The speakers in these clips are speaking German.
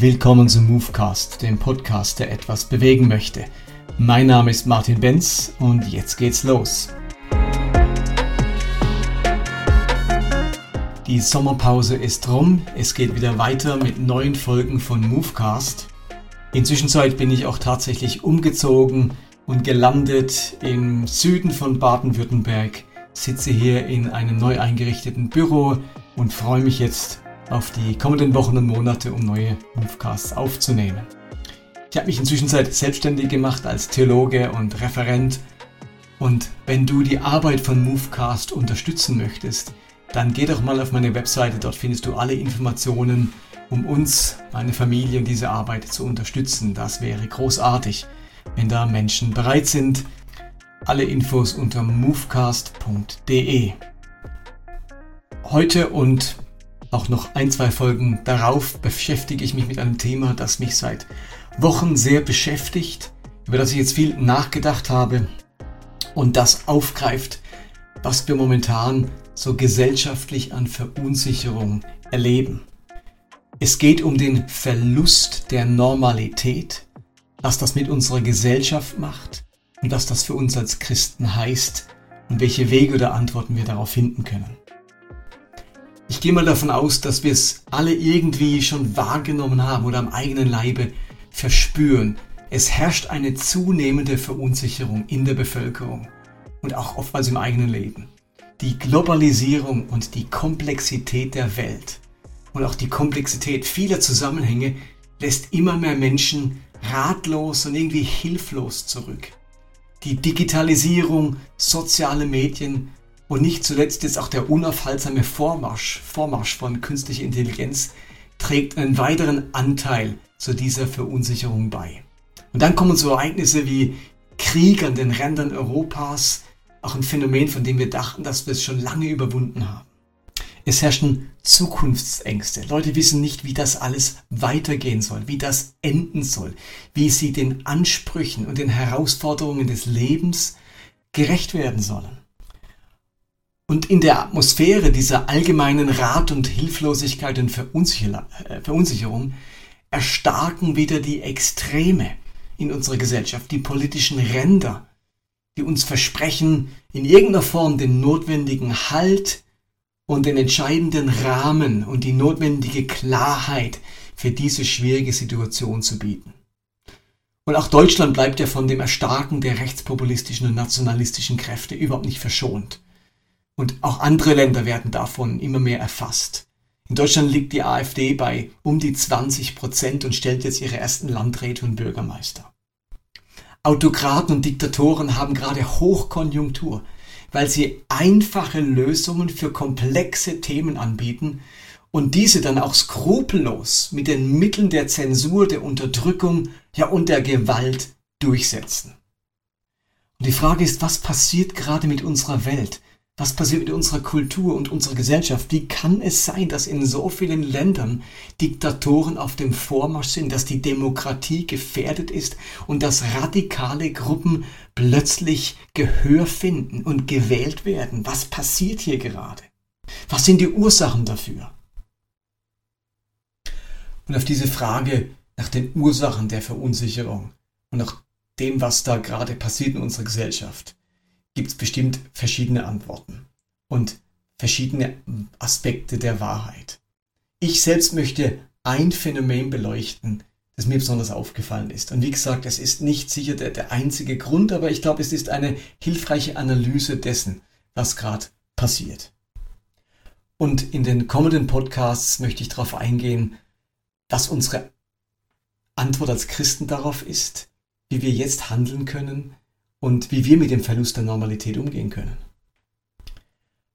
Willkommen zum Movecast, dem Podcast, der etwas bewegen möchte. Mein Name ist Martin Benz und jetzt geht's los. Die Sommerpause ist rum, es geht wieder weiter mit neuen Folgen von Movecast. Inzwischen bin ich auch tatsächlich umgezogen und gelandet im Süden von Baden-Württemberg, sitze hier in einem neu eingerichteten Büro und freue mich jetzt auf die kommenden Wochen und Monate, um neue Movecasts aufzunehmen. Ich habe mich inzwischen selbstständig gemacht als Theologe und Referent. Und wenn du die Arbeit von Movecast unterstützen möchtest, dann geh doch mal auf meine Webseite, dort findest du alle Informationen, um uns, meine Familie und diese Arbeit zu unterstützen. Das wäre großartig, wenn da Menschen bereit sind. Alle Infos unter movecast.de. Heute und auch noch ein, zwei Folgen darauf beschäftige ich mich mit einem Thema, das mich seit Wochen sehr beschäftigt, über das ich jetzt viel nachgedacht habe und das aufgreift, was wir momentan so gesellschaftlich an Verunsicherung erleben. Es geht um den Verlust der Normalität, was das mit unserer Gesellschaft macht und was das für uns als Christen heißt und welche Wege oder Antworten wir darauf finden können. Ich gehe mal davon aus, dass wir es alle irgendwie schon wahrgenommen haben oder am eigenen Leibe verspüren. Es herrscht eine zunehmende Verunsicherung in der Bevölkerung und auch oftmals im eigenen Leben. Die Globalisierung und die Komplexität der Welt und auch die Komplexität vieler Zusammenhänge lässt immer mehr Menschen ratlos und irgendwie hilflos zurück. Die Digitalisierung, soziale Medien und nicht zuletzt jetzt auch der unaufhaltsame Vormarsch, Vormarsch von künstlicher Intelligenz trägt einen weiteren Anteil zu dieser Verunsicherung bei. Und dann kommen so Ereignisse wie Krieg an den Rändern Europas, auch ein Phänomen, von dem wir dachten, dass wir es schon lange überwunden haben. Es herrschen Zukunftsängste. Leute wissen nicht, wie das alles weitergehen soll, wie das enden soll, wie sie den Ansprüchen und den Herausforderungen des Lebens gerecht werden sollen. Und in der Atmosphäre dieser allgemeinen Rat und Hilflosigkeit und äh, Verunsicherung erstarken wieder die Extreme in unserer Gesellschaft, die politischen Ränder, die uns versprechen, in irgendeiner Form den notwendigen Halt und den entscheidenden Rahmen und die notwendige Klarheit für diese schwierige Situation zu bieten. Und auch Deutschland bleibt ja von dem Erstarken der rechtspopulistischen und nationalistischen Kräfte überhaupt nicht verschont. Und auch andere Länder werden davon immer mehr erfasst. In Deutschland liegt die AfD bei um die 20 Prozent und stellt jetzt ihre ersten Landräte und Bürgermeister. Autokraten und Diktatoren haben gerade Hochkonjunktur, weil sie einfache Lösungen für komplexe Themen anbieten und diese dann auch skrupellos mit den Mitteln der Zensur, der Unterdrückung, ja und der Gewalt durchsetzen. Und die Frage ist, was passiert gerade mit unserer Welt? Was passiert mit unserer Kultur und unserer Gesellschaft? Wie kann es sein, dass in so vielen Ländern Diktatoren auf dem Vormarsch sind, dass die Demokratie gefährdet ist und dass radikale Gruppen plötzlich Gehör finden und gewählt werden? Was passiert hier gerade? Was sind die Ursachen dafür? Und auf diese Frage nach den Ursachen der Verunsicherung und nach dem, was da gerade passiert in unserer Gesellschaft, gibt es bestimmt verschiedene Antworten und verschiedene Aspekte der Wahrheit. Ich selbst möchte ein Phänomen beleuchten, das mir besonders aufgefallen ist. Und wie gesagt, es ist nicht sicher der, der einzige Grund, aber ich glaube, es ist eine hilfreiche Analyse dessen, was gerade passiert. Und in den kommenden Podcasts möchte ich darauf eingehen, was unsere Antwort als Christen darauf ist, wie wir jetzt handeln können, und wie wir mit dem Verlust der Normalität umgehen können.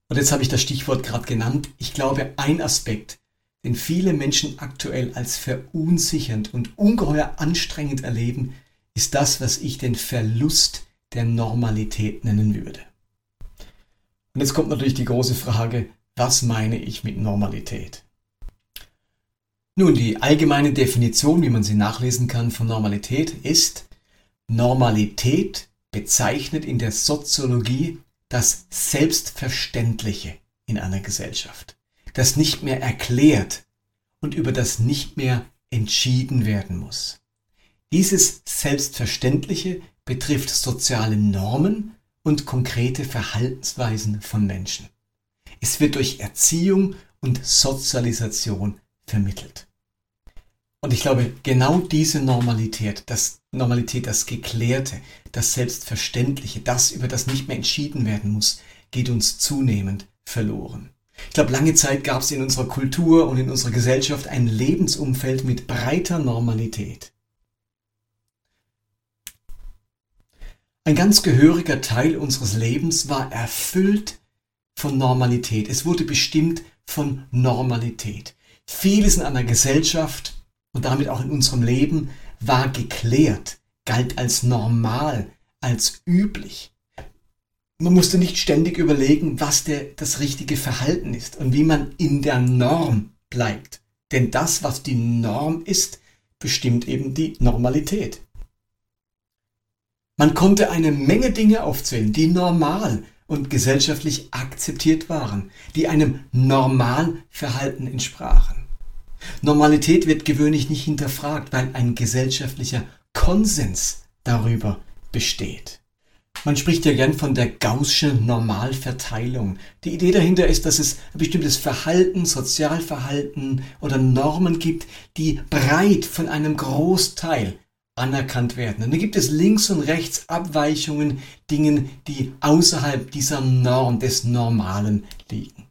Und jetzt habe ich das Stichwort gerade genannt. Ich glaube, ein Aspekt, den viele Menschen aktuell als verunsichernd und ungeheuer anstrengend erleben, ist das, was ich den Verlust der Normalität nennen würde. Und jetzt kommt natürlich die große Frage, was meine ich mit Normalität? Nun, die allgemeine Definition, wie man sie nachlesen kann von Normalität, ist Normalität bezeichnet in der Soziologie das Selbstverständliche in einer Gesellschaft, das nicht mehr erklärt und über das nicht mehr entschieden werden muss. Dieses Selbstverständliche betrifft soziale Normen und konkrete Verhaltensweisen von Menschen. Es wird durch Erziehung und Sozialisation vermittelt. Und ich glaube, genau diese Normalität, das Normalität, das Geklärte, das Selbstverständliche, das, über das nicht mehr entschieden werden muss, geht uns zunehmend verloren. Ich glaube, lange Zeit gab es in unserer Kultur und in unserer Gesellschaft ein Lebensumfeld mit breiter Normalität. Ein ganz gehöriger Teil unseres Lebens war erfüllt von Normalität. Es wurde bestimmt von Normalität. Vieles in einer Gesellschaft und damit auch in unserem Leben war geklärt, galt als normal, als üblich. Man musste nicht ständig überlegen, was der, das richtige Verhalten ist und wie man in der Norm bleibt. Denn das, was die Norm ist, bestimmt eben die Normalität. Man konnte eine Menge Dinge aufzählen, die normal und gesellschaftlich akzeptiert waren, die einem Normalverhalten entsprachen. Normalität wird gewöhnlich nicht hinterfragt, weil ein gesellschaftlicher Konsens darüber besteht. Man spricht ja gern von der Gaußschen Normalverteilung. Die Idee dahinter ist, dass es ein bestimmtes Verhalten, Sozialverhalten oder Normen gibt, die breit von einem Großteil anerkannt werden. Und dann gibt es links und rechts Abweichungen, Dingen, die außerhalb dieser Norm des Normalen liegen.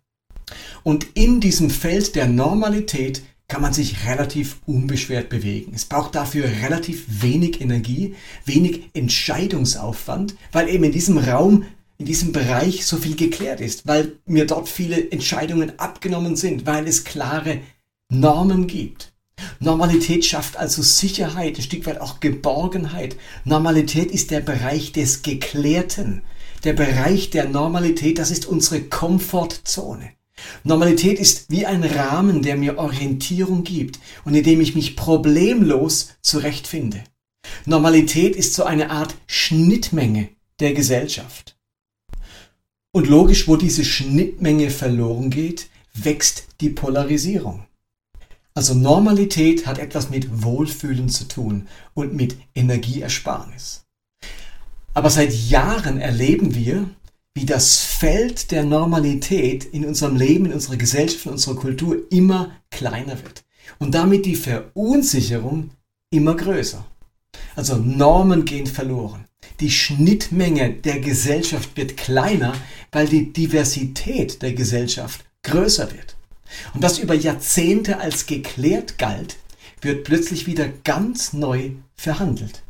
Und in diesem Feld der Normalität kann man sich relativ unbeschwert bewegen. Es braucht dafür relativ wenig Energie, wenig Entscheidungsaufwand, weil eben in diesem Raum, in diesem Bereich so viel geklärt ist, weil mir dort viele Entscheidungen abgenommen sind, weil es klare Normen gibt. Normalität schafft also Sicherheit, ein Stück weit auch Geborgenheit. Normalität ist der Bereich des Geklärten. Der Bereich der Normalität, das ist unsere Komfortzone. Normalität ist wie ein Rahmen, der mir Orientierung gibt und in dem ich mich problemlos zurechtfinde. Normalität ist so eine Art Schnittmenge der Gesellschaft. Und logisch, wo diese Schnittmenge verloren geht, wächst die Polarisierung. Also Normalität hat etwas mit Wohlfühlen zu tun und mit Energieersparnis. Aber seit Jahren erleben wir, wie das Feld der Normalität in unserem Leben, in unserer Gesellschaft, in unserer Kultur immer kleiner wird. Und damit die Verunsicherung immer größer. Also Normen gehen verloren. Die Schnittmenge der Gesellschaft wird kleiner, weil die Diversität der Gesellschaft größer wird. Und was über Jahrzehnte als geklärt galt, wird plötzlich wieder ganz neu verhandelt.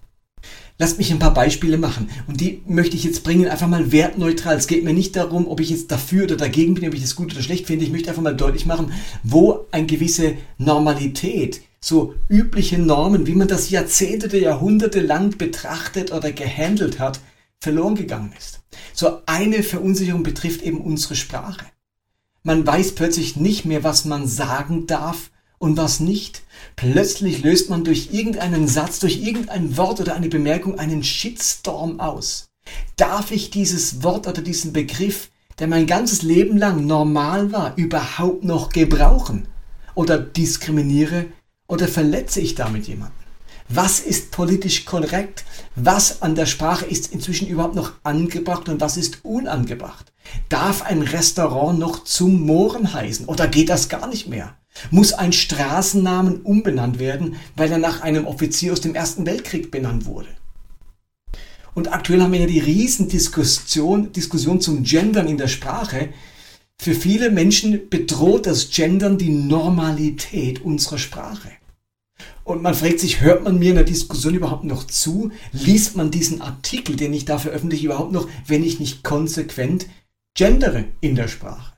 Lasst mich ein paar Beispiele machen. Und die möchte ich jetzt bringen, einfach mal wertneutral. Es geht mir nicht darum, ob ich jetzt dafür oder dagegen bin, ob ich das gut oder schlecht finde. Ich möchte einfach mal deutlich machen, wo eine gewisse Normalität, so übliche Normen, wie man das Jahrzehnte Jahrhunderte lang betrachtet oder gehandelt hat, verloren gegangen ist. So eine Verunsicherung betrifft eben unsere Sprache. Man weiß plötzlich nicht mehr, was man sagen darf und was nicht. Plötzlich löst man durch irgendeinen Satz, durch irgendein Wort oder eine Bemerkung einen Shitstorm aus. Darf ich dieses Wort oder diesen Begriff, der mein ganzes Leben lang normal war, überhaupt noch gebrauchen? Oder diskriminiere oder verletze ich damit jemanden? Was ist politisch korrekt? Was an der Sprache ist inzwischen überhaupt noch angebracht und was ist unangebracht? Darf ein Restaurant noch zum Mohren heißen oder geht das gar nicht mehr? Muss ein Straßennamen umbenannt werden, weil er nach einem Offizier aus dem Ersten Weltkrieg benannt wurde? Und aktuell haben wir ja die Riesendiskussion Diskussion zum Gendern in der Sprache. Für viele Menschen bedroht das Gendern die Normalität unserer Sprache. Und man fragt sich, hört man mir in der Diskussion überhaupt noch zu? Liest man diesen Artikel, den ich da veröffentliche, überhaupt noch, wenn ich nicht konsequent gendere in der Sprache?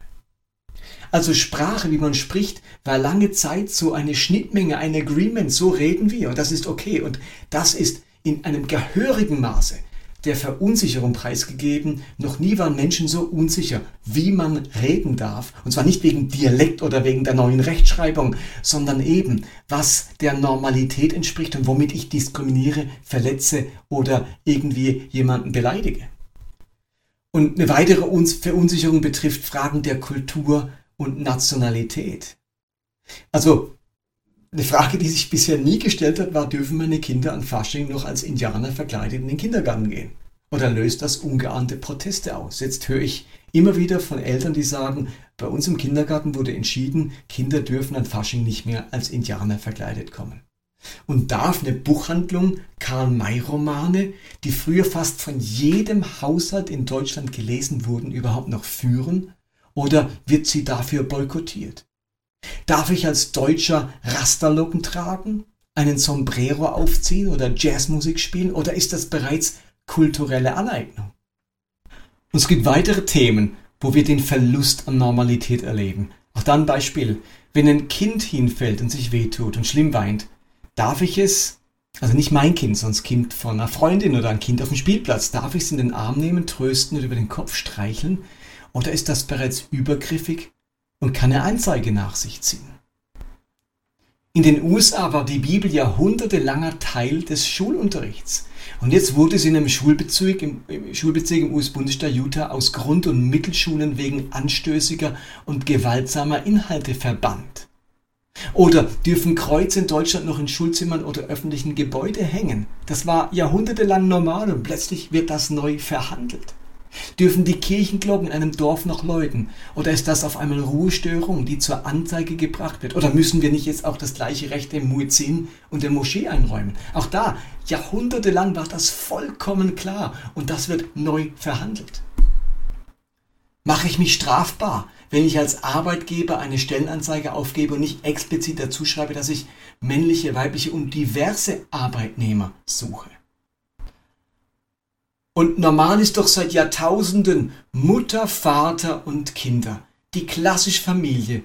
Also Sprache, wie man spricht, war lange Zeit so eine Schnittmenge, ein Agreement, so reden wir und das ist okay und das ist in einem gehörigen Maße der Verunsicherung preisgegeben. Noch nie waren Menschen so unsicher, wie man reden darf. Und zwar nicht wegen Dialekt oder wegen der neuen Rechtschreibung, sondern eben, was der Normalität entspricht und womit ich diskriminiere, verletze oder irgendwie jemanden beleidige. Und eine weitere Verunsicherung betrifft Fragen der Kultur und Nationalität. Also Eine Frage, die sich bisher nie gestellt hat, war, dürfen meine Kinder an Fasching noch als Indianer verkleidet in den Kindergarten gehen? Oder löst das ungeahnte Proteste aus? Jetzt höre ich immer wieder von Eltern, die sagen, bei uns im Kindergarten wurde entschieden, Kinder dürfen an Fasching nicht mehr als Indianer verkleidet kommen. Und darf eine Buchhandlung Karl-May-Romane, die früher fast von jedem Haushalt in Deutschland gelesen wurden, überhaupt noch führen? Oder wird sie dafür boykottiert? Darf ich als Deutscher Rasterlocken tragen, einen Sombrero aufziehen oder Jazzmusik spielen? Oder ist das bereits kulturelle Aneignung? Und es gibt weitere Themen, wo wir den Verlust an Normalität erleben. Auch dann Beispiel. Wenn ein Kind hinfällt und sich wehtut und schlimm weint, darf ich es, also nicht mein Kind, sondern das Kind von einer Freundin oder ein Kind auf dem Spielplatz, darf ich es in den Arm nehmen, trösten und über den Kopf streicheln? Oder ist das bereits übergriffig und kann eine Anzeige nach sich ziehen? In den USA war die Bibel jahrhundertelanger Teil des Schulunterrichts. Und jetzt wurde sie in einem Schulbezirk im, im Schulbezirk im US-Bundesstaat Utah aus Grund- und Mittelschulen wegen anstößiger und gewaltsamer Inhalte verbannt. Oder dürfen Kreuze in Deutschland noch in Schulzimmern oder öffentlichen Gebäuden hängen? Das war jahrhundertelang normal und plötzlich wird das neu verhandelt. Dürfen die Kirchenglocken in einem Dorf noch läuten? Oder ist das auf einmal Ruhestörung, die zur Anzeige gebracht wird? Oder müssen wir nicht jetzt auch das gleiche Recht dem Muezzin und der Moschee einräumen? Auch da, jahrhundertelang war das vollkommen klar und das wird neu verhandelt. Mache ich mich strafbar, wenn ich als Arbeitgeber eine Stellenanzeige aufgebe und nicht explizit dazu schreibe, dass ich männliche, weibliche und diverse Arbeitnehmer suche. Und normal ist doch seit Jahrtausenden Mutter, Vater und Kinder. Die klassische Familie.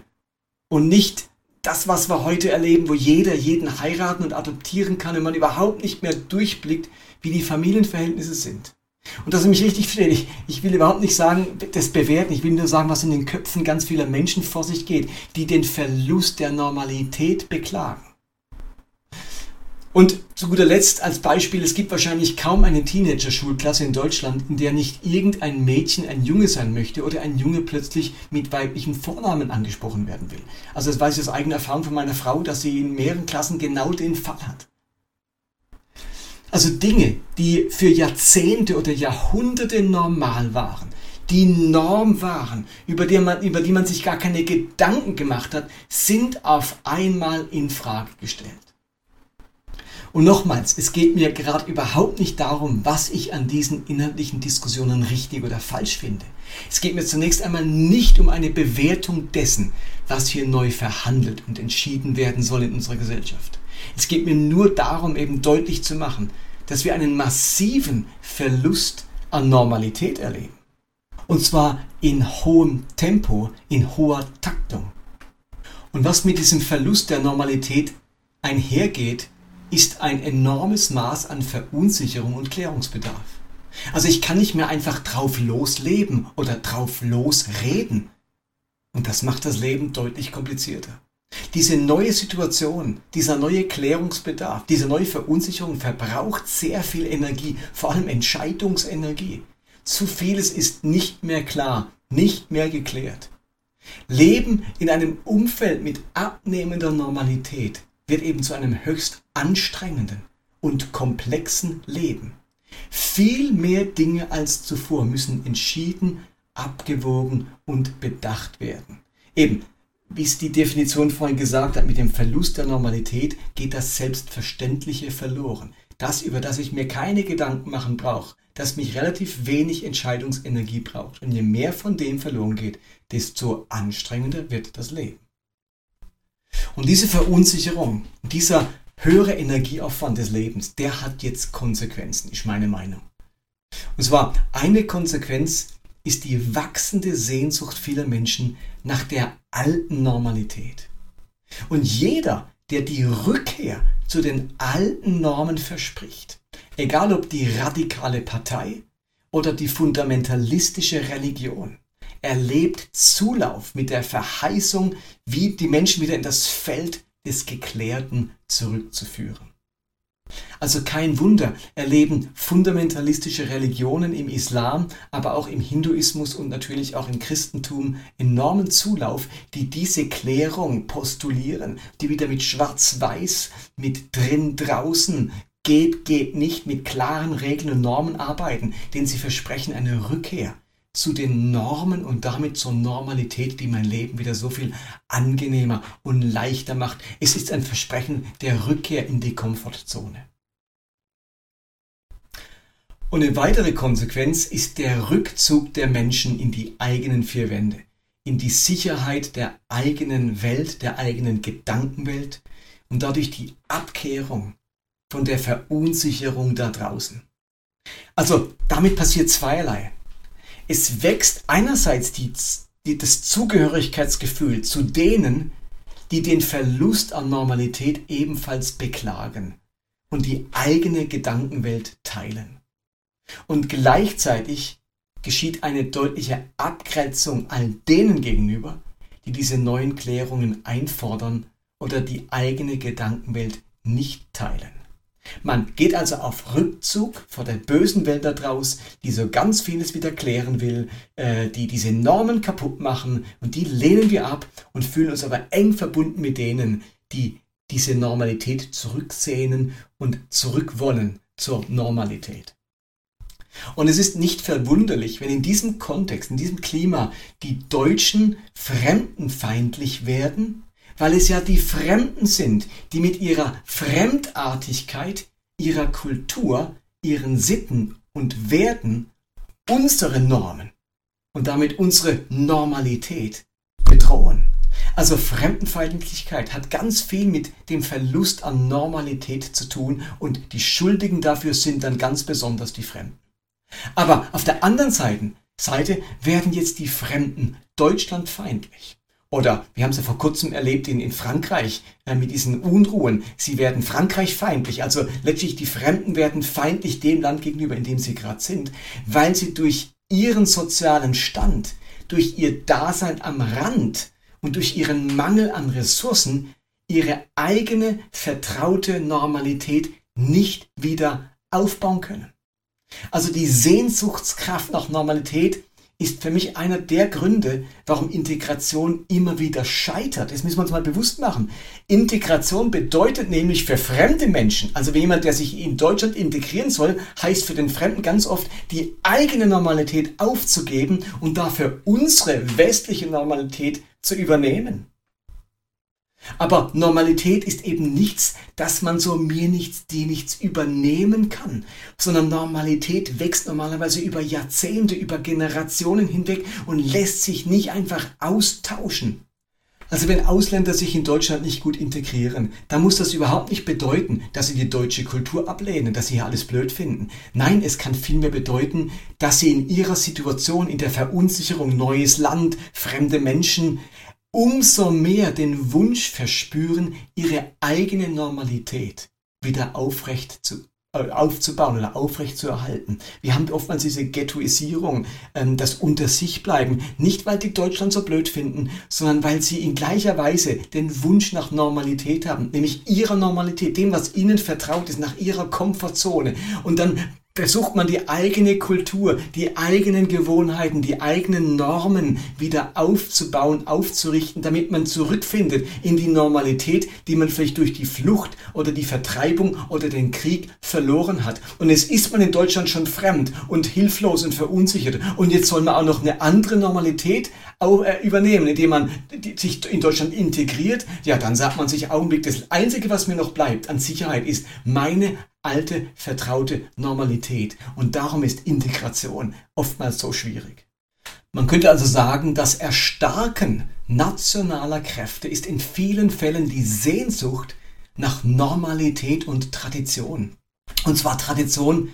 Und nicht das, was wir heute erleben, wo jeder jeden heiraten und adoptieren kann und man überhaupt nicht mehr durchblickt, wie die Familienverhältnisse sind. Und dass ich mich richtig verstehe, ich, ich will überhaupt nicht sagen, das bewerten, ich will nur sagen, was in den Köpfen ganz vieler Menschen vor sich geht, die den Verlust der Normalität beklagen. Und zu guter Letzt als Beispiel, es gibt wahrscheinlich kaum eine Teenager-Schulklasse in Deutschland, in der nicht irgendein Mädchen ein Junge sein möchte oder ein Junge plötzlich mit weiblichen Vornamen angesprochen werden will. Also das weiß ich aus eigener Erfahrung von meiner Frau, dass sie in mehreren Klassen genau den Fall hat. Also Dinge, die für Jahrzehnte oder Jahrhunderte normal waren, die Norm waren, über die, man, über die man sich gar keine Gedanken gemacht hat, sind auf einmal in Frage gestellt. Und nochmals, es geht mir gerade überhaupt nicht darum, was ich an diesen inhaltlichen Diskussionen richtig oder falsch finde. Es geht mir zunächst einmal nicht um eine Bewertung dessen, was hier neu verhandelt und entschieden werden soll in unserer Gesellschaft. Es geht mir nur darum, eben deutlich zu machen, dass wir einen massiven Verlust an Normalität erleben. Und zwar in hohem Tempo, in hoher Taktung. Und was mit diesem Verlust der Normalität einhergeht, ist ein enormes Maß an Verunsicherung und Klärungsbedarf. Also ich kann nicht mehr einfach drauf losleben oder drauf losreden. Und das macht das Leben deutlich komplizierter. Diese neue Situation, dieser neue Klärungsbedarf, diese neue Verunsicherung verbraucht sehr viel Energie, vor allem Entscheidungsenergie. Zu vieles ist nicht mehr klar, nicht mehr geklärt. Leben in einem Umfeld mit abnehmender Normalität wird eben zu einem höchst anstrengenden und komplexen Leben. Viel mehr Dinge als zuvor müssen entschieden, abgewogen und bedacht werden. Eben, wie es die Definition vorhin gesagt hat, mit dem Verlust der Normalität geht das Selbstverständliche verloren. Das, über das ich mir keine Gedanken machen brauche, das mich relativ wenig Entscheidungsenergie braucht. Und je mehr von dem verloren geht, desto anstrengender wird das Leben. Und diese Verunsicherung, dieser höhere Energieaufwand des Lebens, der hat jetzt Konsequenzen, ist meine Meinung. Und zwar eine Konsequenz ist die wachsende Sehnsucht vieler Menschen nach der alten Normalität. Und jeder, der die Rückkehr zu den alten Normen verspricht, egal ob die radikale Partei oder die fundamentalistische Religion, erlebt Zulauf mit der Verheißung, wie die Menschen wieder in das Feld des Geklärten zurückzuführen. Also kein Wunder, erleben fundamentalistische Religionen im Islam, aber auch im Hinduismus und natürlich auch im Christentum enormen Zulauf, die diese Klärung postulieren, die wieder mit Schwarz-Weiß, mit drin, draußen, geht, geht nicht, mit klaren Regeln und Normen arbeiten, denn sie versprechen eine Rückkehr zu den Normen und damit zur Normalität, die mein Leben wieder so viel angenehmer und leichter macht. Es ist ein Versprechen der Rückkehr in die Komfortzone. Und eine weitere Konsequenz ist der Rückzug der Menschen in die eigenen vier Wände, in die Sicherheit der eigenen Welt, der eigenen Gedankenwelt und dadurch die Abkehrung von der Verunsicherung da draußen. Also damit passiert zweierlei es wächst einerseits die, die, das Zugehörigkeitsgefühl zu denen, die den Verlust an Normalität ebenfalls beklagen und die eigene Gedankenwelt teilen. Und gleichzeitig geschieht eine deutliche Abgrenzung all denen gegenüber, die diese neuen Klärungen einfordern oder die eigene Gedankenwelt nicht teilen. Man geht also auf Rückzug vor der bösen Welt da draus, die so ganz vieles wieder klären will, äh, die diese Normen kaputt machen und die lehnen wir ab und fühlen uns aber eng verbunden mit denen, die diese Normalität zurücksehnen und zurückwollen zur Normalität. Und es ist nicht verwunderlich, wenn in diesem Kontext, in diesem Klima die Deutschen fremdenfeindlich werden weil es ja die Fremden sind, die mit ihrer Fremdartigkeit, ihrer Kultur, ihren Sitten und Werten unsere Normen und damit unsere Normalität bedrohen. Also Fremdenfeindlichkeit hat ganz viel mit dem Verlust an Normalität zu tun und die Schuldigen dafür sind dann ganz besonders die Fremden. Aber auf der anderen Seite, Seite werden jetzt die Fremden deutschlandfeindlich. Oder wir haben es ja vor kurzem erlebt in, in Frankreich äh, mit diesen Unruhen. Sie werden Frankreich feindlich. Also letztlich die Fremden werden feindlich dem Land gegenüber, in dem sie gerade sind, weil sie durch ihren sozialen Stand, durch ihr Dasein am Rand und durch ihren Mangel an Ressourcen ihre eigene vertraute Normalität nicht wieder aufbauen können. Also die Sehnsuchtskraft nach Normalität ist für mich einer der Gründe, warum Integration immer wieder scheitert. Das müssen wir uns mal bewusst machen. Integration bedeutet nämlich für fremde Menschen, also jemand, der sich in Deutschland integrieren soll, heißt für den Fremden ganz oft, die eigene Normalität aufzugeben und dafür unsere westliche Normalität zu übernehmen. Aber Normalität ist eben nichts, dass man so mir nichts, die nichts übernehmen kann, sondern Normalität wächst normalerweise über Jahrzehnte, über Generationen hinweg und lässt sich nicht einfach austauschen. Also wenn Ausländer sich in Deutschland nicht gut integrieren, dann muss das überhaupt nicht bedeuten, dass sie die deutsche Kultur ablehnen, dass sie hier alles blöd finden. Nein, es kann vielmehr bedeuten, dass sie in ihrer Situation, in der Verunsicherung, neues Land, fremde Menschen, umso mehr den Wunsch verspüren, ihre eigene Normalität wieder aufrecht zu, äh, aufzubauen oder aufrecht zu erhalten. Wir haben oftmals diese Ghettoisierung, ähm, das Unter sich bleiben, nicht weil die Deutschland so blöd finden, sondern weil sie in gleicher Weise den Wunsch nach Normalität haben, nämlich ihrer Normalität, dem, was ihnen vertraut ist, nach ihrer Komfortzone. Und dann versucht man die eigene Kultur, die eigenen Gewohnheiten, die eigenen Normen wieder aufzubauen, aufzurichten, damit man zurückfindet in die Normalität, die man vielleicht durch die Flucht oder die Vertreibung oder den Krieg verloren hat. Und es ist man in Deutschland schon fremd und hilflos und verunsichert. Und jetzt soll man auch noch eine andere Normalität äh, übernehmen, indem man sich in Deutschland integriert. Ja, dann sagt man sich Augenblick, das Einzige, was mir noch bleibt an Sicherheit, ist meine alte, vertraute Normalität. Und darum ist Integration oftmals so schwierig. Man könnte also sagen, das Erstarken nationaler Kräfte ist in vielen Fällen die Sehnsucht nach Normalität und Tradition. Und zwar Tradition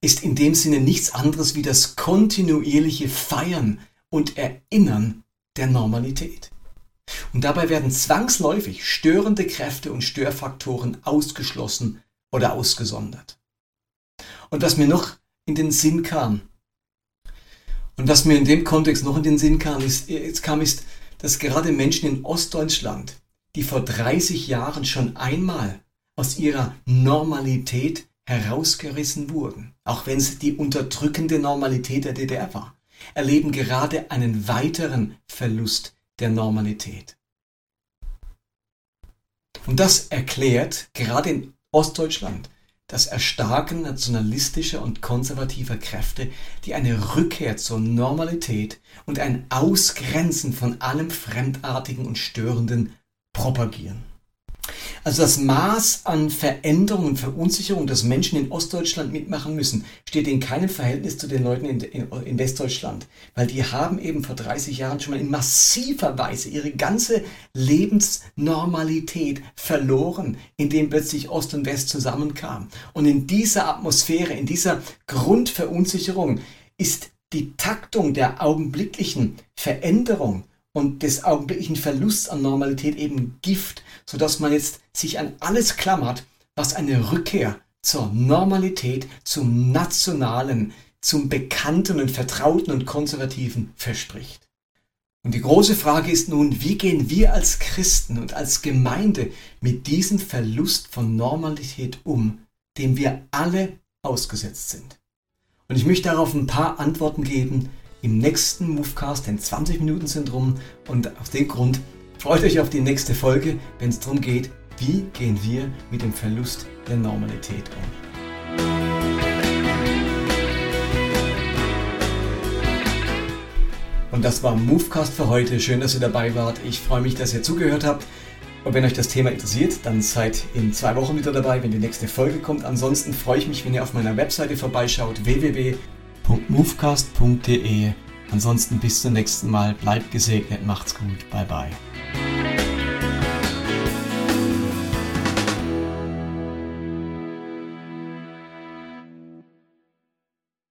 ist in dem Sinne nichts anderes wie das kontinuierliche Feiern und Erinnern der Normalität. Und dabei werden zwangsläufig störende Kräfte und Störfaktoren ausgeschlossen oder ausgesondert. Und was mir noch in den Sinn kam, und was mir in dem Kontext noch in den Sinn kam, ist, jetzt kam, ist, dass gerade Menschen in Ostdeutschland, die vor 30 Jahren schon einmal aus ihrer Normalität herausgerissen wurden, auch wenn es die unterdrückende Normalität der DDR war, erleben gerade einen weiteren Verlust der Normalität. Und das erklärt gerade in Ostdeutschland das Erstarken nationalistischer und konservativer Kräfte, die eine Rückkehr zur Normalität und ein Ausgrenzen von allem Fremdartigen und Störenden propagieren. Also das Maß an Veränderung und Verunsicherung, das Menschen in Ostdeutschland mitmachen müssen, steht in keinem Verhältnis zu den Leuten in, in, in, Westdeutschland. Weil die haben eben vor 30 Jahren schon mal in massiver Weise ihre ganze Lebensnormalität verloren, indem plötzlich Ost und West zusammenkamen. Und in dieser Atmosphäre, in dieser Grundverunsicherung ist die Taktung der augenblicklichen Veränderung und des augenblicklichen Verlusts an Normalität eben Gift, sodass man jetzt sich an alles klammert, was eine Rückkehr zur Normalität, zum Nationalen, zum Bekannten und Vertrauten und Konservativen verspricht. Und die große Frage ist nun, wie gehen wir als Christen und als Gemeinde mit diesem Verlust von Normalität um, dem wir alle ausgesetzt sind? Und ich möchte darauf ein paar Antworten geben, im nächsten Movecast, den 20 Minuten sind rum und aus dem Grund freut euch auf die nächste Folge, wenn es darum geht, wie gehen wir mit dem Verlust der Normalität um. Und das war Movecast für heute. Schön, dass ihr dabei wart. Ich freue mich, dass ihr zugehört habt. Und wenn euch das Thema interessiert, dann seid in zwei Wochen wieder dabei, wenn die nächste Folge kommt. Ansonsten freue ich mich, wenn ihr auf meiner Webseite vorbeischaut, www www.movecast.de. Ansonsten bis zum nächsten Mal. Bleibt gesegnet, macht's gut. Bye bye.